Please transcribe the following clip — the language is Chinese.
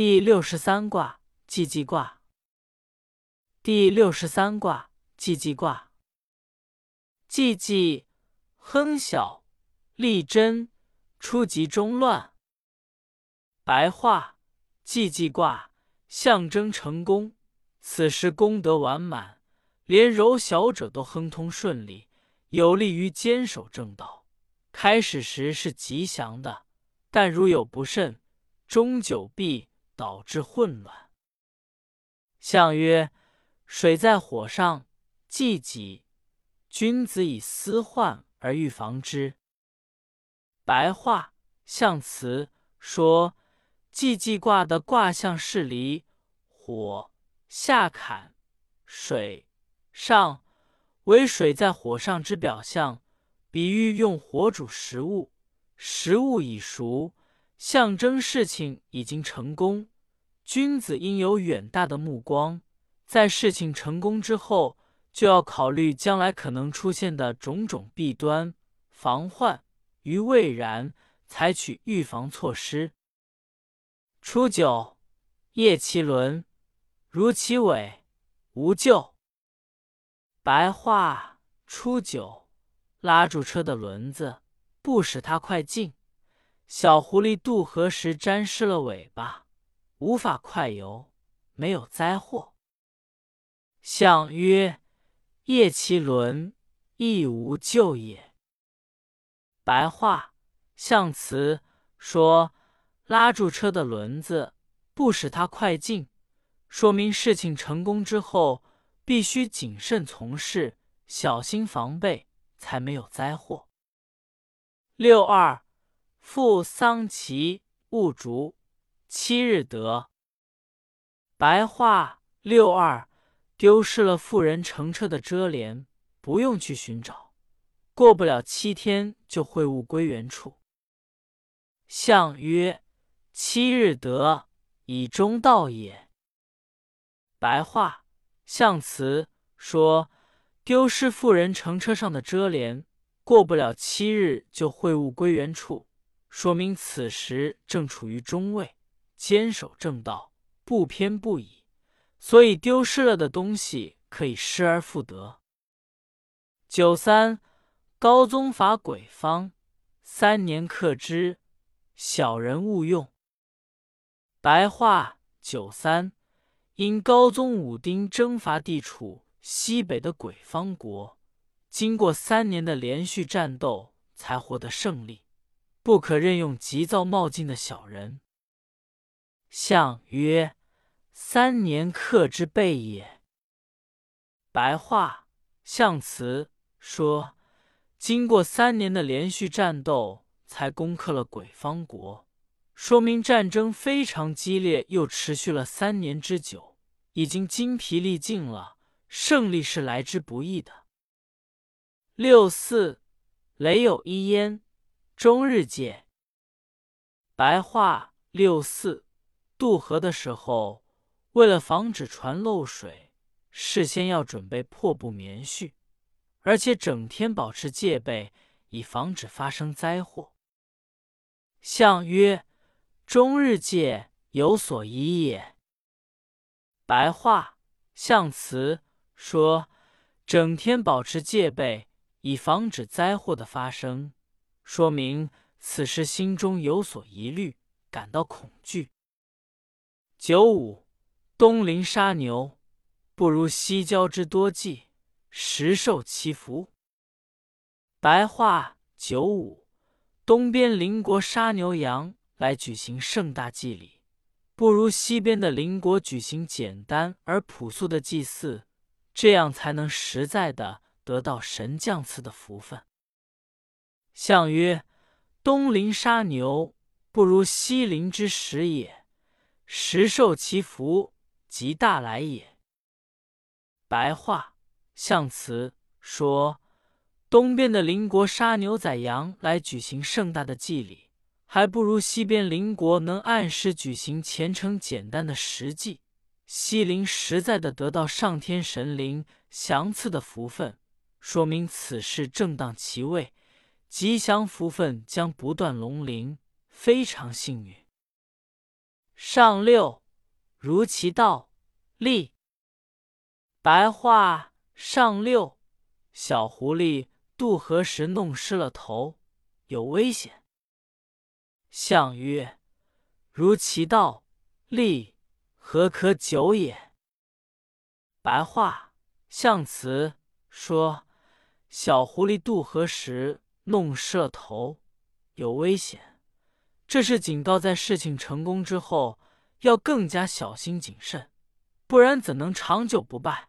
第六十三卦既济卦。第六十三卦既济卦。既济，亨小，利贞，初吉中乱。白话：既济卦象征成功，此时功德完满，连柔小者都亨通顺利，有利于坚守正道。开始时是吉祥的，但如有不慎，终久必。导致混乱。象曰：水在火上，既己。君子以思患而预防之。白话象辞说，既济卦的卦象是离火下坎，水上为水在火上之表象，比喻用火煮食物，食物已熟。象征事情已经成功，君子应有远大的目光，在事情成功之后，就要考虑将来可能出现的种种弊端，防患于未然，采取预防措施。初九，夜其轮，如其尾，无咎。白话：初九，拉住车的轮子，不使它快进。小狐狸渡河时沾湿了尾巴，无法快游，没有灾祸。象曰：夜其轮，亦无咎也。白话象辞说，拉住车的轮子，不使它快进，说明事情成功之后，必须谨慎从事，小心防备，才没有灾祸。六二。父丧其勿竹，七日得。白话六二丢失了妇人乘车的遮帘，不用去寻找，过不了七天就会物归原处。象曰：七日得，以中道也。白话象辞说，丢失妇人乘车上的遮帘，过不了七日就会物归原处。说明此时正处于中位，坚守正道，不偏不倚，所以丢失了的东西可以失而复得。九三，高宗伐鬼方，三年克之，小人勿用。白话：九三，因高宗武丁征伐地处西北的鬼方国，经过三年的连续战斗，才获得胜利。不可任用急躁冒进的小人。象曰：三年克之备也。白话象辞说，经过三年的连续战斗，才攻克了鬼方国，说明战争非常激烈，又持续了三年之久，已经精疲力尽了，胜利是来之不易的。六四，雷有一焉。终日戒。白话六四渡河的时候，为了防止船漏水，事先要准备破布棉絮，而且整天保持戒备，以防止发生灾祸。象曰：终日戒有所疑也。白话象辞说，整天保持戒备，以防止灾祸的发生。说明此时心中有所疑虑，感到恐惧。九五，东临杀牛，不如西郊之多祭，实受其福。白话：九五，东边邻国杀牛羊来举行盛大祭礼，不如西边的邻国举行简单而朴素的祭祀，这样才能实在的得到神降赐的福分。象曰：东邻杀牛，不如西邻之食也。食受其福，即大来也。白话象辞说，东边的邻国杀牛宰羊来举行盛大的祭礼，还不如西边邻国能按时举行虔诚简单的实祭。西邻实在的得到上天神灵降赐的福分，说明此事正当其位。吉祥福分将不断龙鳞，非常幸运。上六，如其道，立。白话上六，小狐狸渡河时弄湿了头，有危险。相曰：如其道，立，何可久也？白话象辞说，小狐狸渡河时弄湿了头，有危险。这是警告，在事情成功之后，要更加小心谨慎，不然怎能长久不败？